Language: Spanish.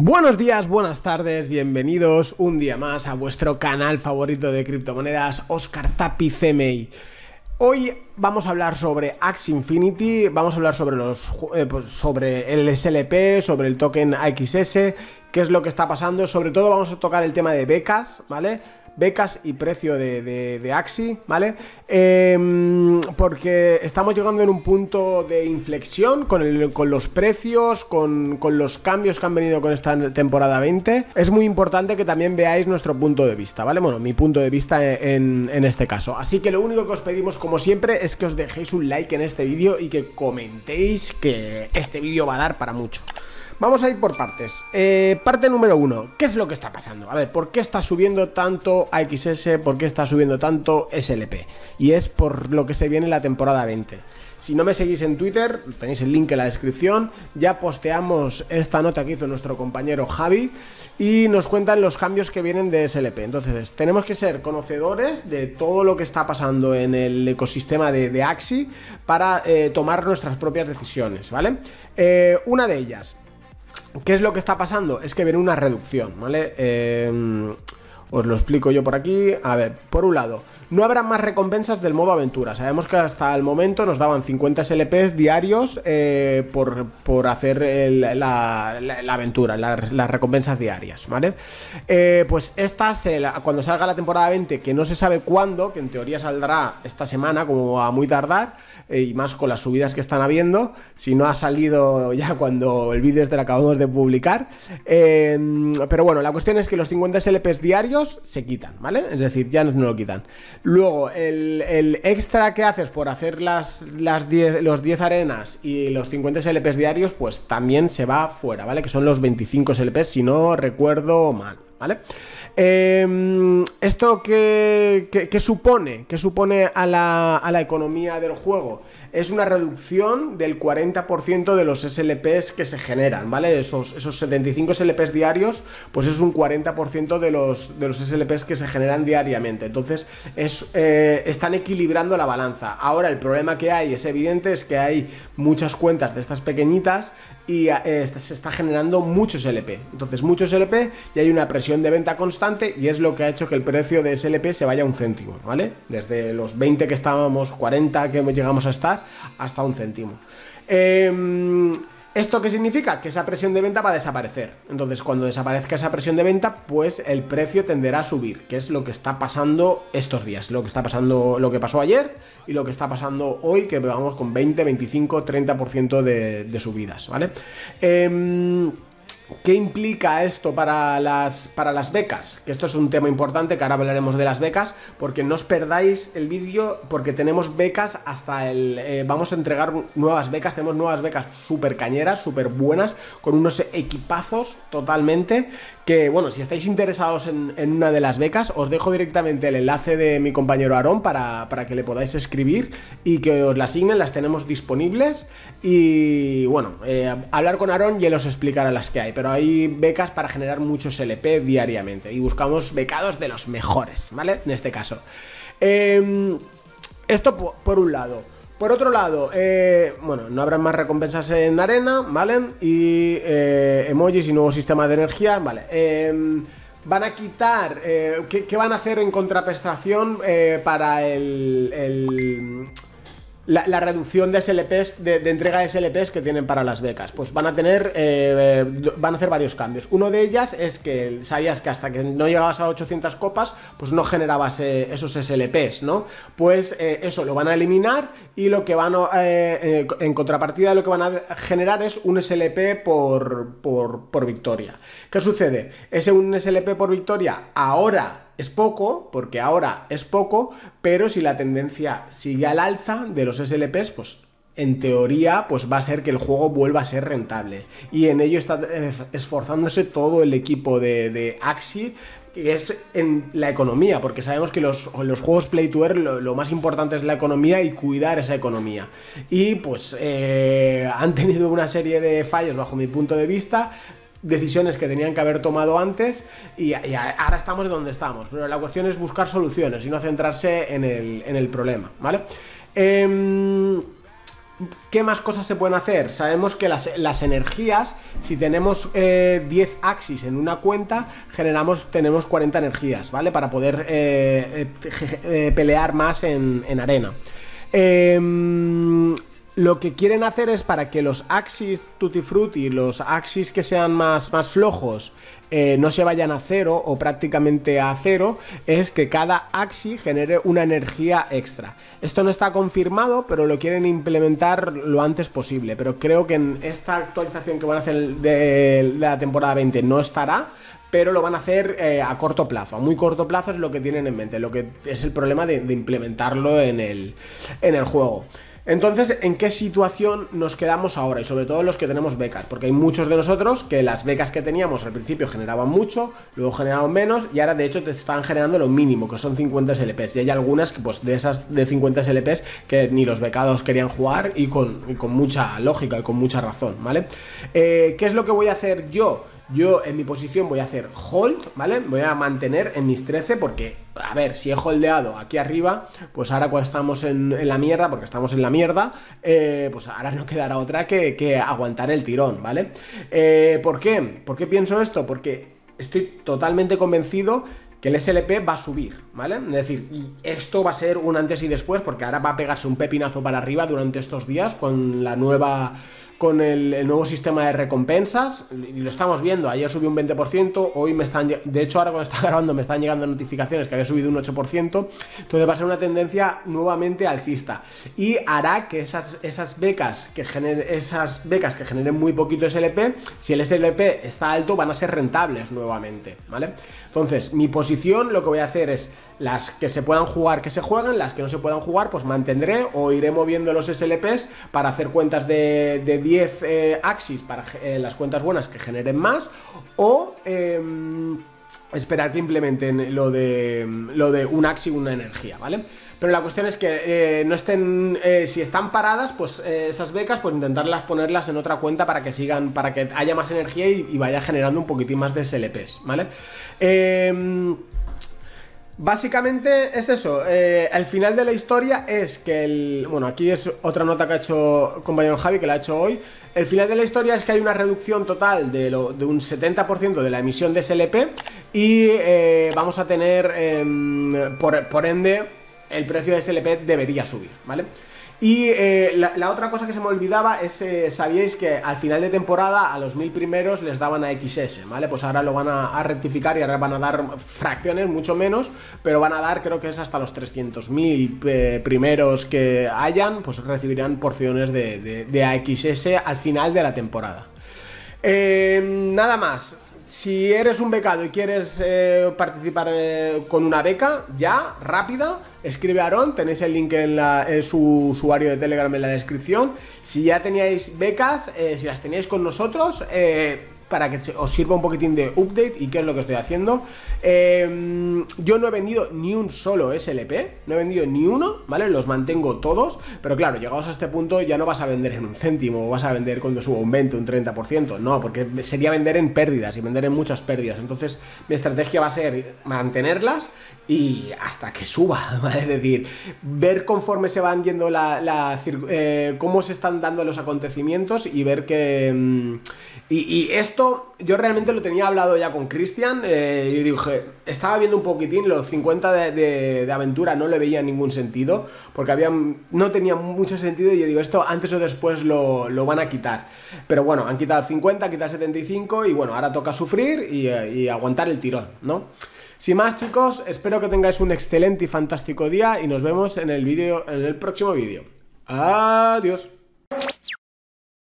Buenos días, buenas tardes, bienvenidos un día más a vuestro canal favorito de criptomonedas, Oscar Tapi. Hoy vamos a hablar sobre Axie Infinity, vamos a hablar sobre los eh, pues, sobre el SLP, sobre el token AXS, qué es lo que está pasando, sobre todo vamos a tocar el tema de becas, ¿vale? Becas y precio de, de, Axi, ¿vale? Em, porque estamos llegando en un punto de inflexión con, el, con los precios, con, los cambios que han venido con esta temporada 20. Es muy importante que también veáis nuestro punto de vista, ¿vale? Bueno, mi punto de vista en, en este caso. Así que lo único que os pedimos, como siempre, es que os dejéis un like en este vídeo y que comentéis que este vídeo va a dar para mucho. Vamos a ir por partes. Eh, parte número uno, ¿qué es lo que está pasando? A ver, ¿por qué está subiendo tanto AXS? ¿Por qué está subiendo tanto SLP? Y es por lo que se viene en la temporada 20. Si no me seguís en Twitter, tenéis el link en la descripción, ya posteamos esta nota que hizo nuestro compañero Javi y nos cuentan los cambios que vienen de SLP. Entonces, tenemos que ser conocedores de todo lo que está pasando en el ecosistema de, Axi para eh, tomar nuestras propias decisiones, ¿vale? Eh, una de ellas, ¿Qué es lo que está pasando? Es que viene una reducción, ¿vale? Eh, os lo explico yo por aquí. A ver, por un lado, no habrá más recompensas del modo aventura. Sabemos que hasta el momento nos daban 50 SLPs diarios eh, por, hacer la, aventura, las recompensas diarias, ¿vale? Eh, pues estas, cuando salga la temporada 20, que no se sabe cuándo, que en teoría saldrá esta semana, como a muy tardar, eh, y más con las subidas que están habiendo, si no ha salido ya cuando el vídeo este lo acabamos de publicar. pero bueno, la cuestión es que los 50 SLPs diarios se quitan, ¿vale? Es decir, ya no, lo quitan. Luego, el, extra que haces por hacer las, las 10, los 10 arenas y los 50 SLPs diarios, pues también se va fuera, ¿vale? Que son los 25 SLPs, si no recuerdo mal, ¿vale? Em, ¿Esto qué, supone? ¿Qué supone a la, economía del juego? Es una reducción del 40% de los SLPs que se generan, ¿vale? Esos, esos 75 SLPs diarios, pues es un 40% de los, de los SLPs que se generan diariamente. Entonces, es, eh, están equilibrando la balanza. Ahora, el problema que hay es evidente, es que hay muchas cuentas de estas pequeñitas y eh, se está generando muchos SLP. Entonces, muchos SLP y hay una presión de venta constante y es lo que ha hecho que el precio de SLP se vaya a un céntimo, ¿vale? Desde los 20 que estábamos, 40 que llegamos a estar, hasta un céntimo. Em, ¿Esto qué significa? Que esa presión de venta va a desaparecer. Entonces, cuando desaparezca esa presión de venta, pues el precio tenderá a subir, que es lo que está pasando estos días, lo que está pasando, lo que pasó ayer y lo que está pasando hoy, que vamos con 20, 25, 30% de, de subidas, ¿vale? Eh, ¿Qué implica esto para las, para las becas? Que esto es un tema importante, que ahora hablaremos de las becas, porque no os perdáis el vídeo, porque tenemos becas hasta el... Eh, vamos a entregar nuevas becas, tenemos nuevas becas súper cañeras, súper buenas, con unos equipazos totalmente, que bueno, si estáis interesados en, una de las becas, os dejo directamente el enlace de mi compañero Aarón para, para que le podáis escribir y que os la asignen, las tenemos disponibles, y bueno, eh, hablar con Aarón y él os explicará las que hay pero hay becas para generar muchos LP diariamente y buscamos becados de los mejores, ¿vale? En este caso. Em, esto por, un lado. Por otro lado, eh, bueno, no habrá más recompensas en arena, ¿vale? Y eh, emojis y nuevo sistema de energía, ¿vale? Em, van a quitar, eh, ¿qué, van a hacer en contraprestación para el la, reducción de SLPs, de, entrega de SLPs que tienen para las becas. Pues van a tener, eh, van a hacer varios cambios. Uno de ellas es que sabías que hasta que no llegabas a 800 copas, pues no generabas eh, esos SLPs, ¿no? Pues eh, eso lo van a eliminar y lo que van a, en contrapartida lo que van a generar es un SLP por, por, por victoria. ¿Qué sucede? Ese un SLP por victoria ahora es poco, porque ahora es poco, pero si la tendencia sigue al alza de los SLPs, pues en teoría, pues va a ser que el juego vuelva a ser rentable. Y en ello está eh, esforzándose todo el equipo de, Axi, que es en la economía, porque sabemos que los, juegos Play to Earn lo, más importante es la economía y cuidar esa economía. Y pues eh, han tenido una serie de fallos bajo mi punto de vista, decisiones que tenían que haber tomado antes y, ahora estamos donde estamos. Pero la cuestión es buscar soluciones y no centrarse en el, problema, ¿vale? Em, ¿Qué más cosas se pueden hacer? Sabemos que las, energías, si tenemos 10 eh, axis en una cuenta, generamos, tenemos 40 energías, ¿vale? Para poder eh, eh, pelear más en, en arena. Em, lo que quieren hacer es para que los axis Tutti Frutti, los axis que sean más, más flojos, eh, no se vayan a cero o prácticamente a cero, es que cada axis genere una energía extra. Esto no está confirmado, pero lo quieren implementar lo antes posible. Pero creo que en esta actualización que van a hacer de la temporada 20 no estará, pero lo van a hacer eh, a corto plazo, a muy corto plazo es lo que tienen en mente, lo que es el problema de, de implementarlo en el, en el juego. Entonces, ¿en qué situación nos quedamos ahora? Y sobre todo los que tenemos becas, porque hay muchos de nosotros que las becas que teníamos al principio generaban mucho, luego generaban menos y ahora de hecho te están generando lo mínimo, que son 50 SLPs. Y hay algunas que pues de esas de 50 SLPs que ni los becados querían jugar y con, mucha lógica y con mucha razón, ¿vale? Eh, ¿Qué es lo que voy a hacer yo? Yo en mi posición voy a hacer hold, ¿vale? Voy a mantener en mis 13 porque, a ver, si he holdeado aquí arriba, pues ahora cuando estamos en, la mierda, porque estamos en la mierda, eh, pues ahora no quedará otra que, aguantar el tirón, ¿vale? Eh, ¿Por qué? ¿Por qué pienso esto? Porque estoy totalmente convencido que el SLP va a subir, ¿vale? Es decir, y esto va a ser un antes y después, porque ahora va a pegarse un pepinazo para arriba durante estos días con la nueva con el, nuevo sistema de recompensas y lo estamos viendo, ayer subió un 20%, hoy me están, de hecho ahora cuando está grabando me están llegando notificaciones que había subido un 8%, entonces va a ser una tendencia nuevamente alcista y hará que esas, esas becas que generen, esas becas que generen muy poquito SLP, si el SLP está alto van a ser rentables nuevamente, ¿vale? Entonces, mi posición lo que voy a hacer es las que se puedan jugar, que se jueguen, las que no se puedan jugar, pues mantendré o iré moviendo los SLPs para hacer cuentas de, 10 eh, axis para eh, las cuentas buenas que generen más, o em, esperar que implementen lo de, lo de un axis una energía, ¿vale? Pero la cuestión es que eh, no estén, si están paradas, pues esas becas, pues intentarlas ponerlas en otra cuenta para que sigan, para que haya más energía y, y vaya generando un poquitín más de SLPs, ¿vale? Eh, Básicamente es eso, eh, el final de la historia es que el... Bueno, aquí es otra nota que ha hecho compañero Javi, que la ha hecho hoy. El final de la historia es que hay una reducción total de, lo, de un 70% de la emisión de SLP y eh, vamos a tener, em, por, por ende, el precio de SLP debería subir, ¿vale? Y eh, la, otra cosa que se me olvidaba es, eh, sabíais que al final de temporada a los mil primeros les daban a XS, ¿vale? Pues ahora lo van a, rectificar y ahora van a dar fracciones, mucho menos, pero van a dar, creo que es hasta los 300.000 eh, primeros que hayan, pues recibirán porciones de, de, AXS al final de la temporada. nada más, si eres un becado y quieres eh, participar eh, con una beca, ya, rápida, escribe a Aaron, tenéis el link en, su usuario de Telegram en la descripción. Si ya teníais becas, eh, si las teníais con nosotros, para que os sirva un poquitín de update y qué es lo que estoy haciendo. Em, yo no he vendido ni un solo SLP, no he vendido ni uno, ¿vale? Los mantengo todos, pero claro, llegados a este punto ya no vas a vender en un céntimo, vas a vender cuando suba un 20, un 30%, no, porque sería vender en pérdidas y vender en muchas pérdidas. Entonces, mi estrategia va a ser mantenerlas y hasta que suba, ¿vale? Es decir, ver conforme se van yendo la, eh, cómo se están dando los acontecimientos y ver que... Mm, y, esto yo realmente lo tenía hablado ya con Cristian. Eh, yo dije, estaba viendo un poquitín, los 50 de, aventura no le veía ningún sentido, porque había, no tenía mucho sentido. Y yo digo, esto antes o después lo, van a quitar. Pero bueno, han quitado el 50, han quitado el 75, y bueno, ahora toca sufrir y, y aguantar el tirón, ¿no? Sin más, chicos, espero que tengáis un excelente y fantástico día y nos vemos en el vídeo, en el próximo vídeo. Adiós.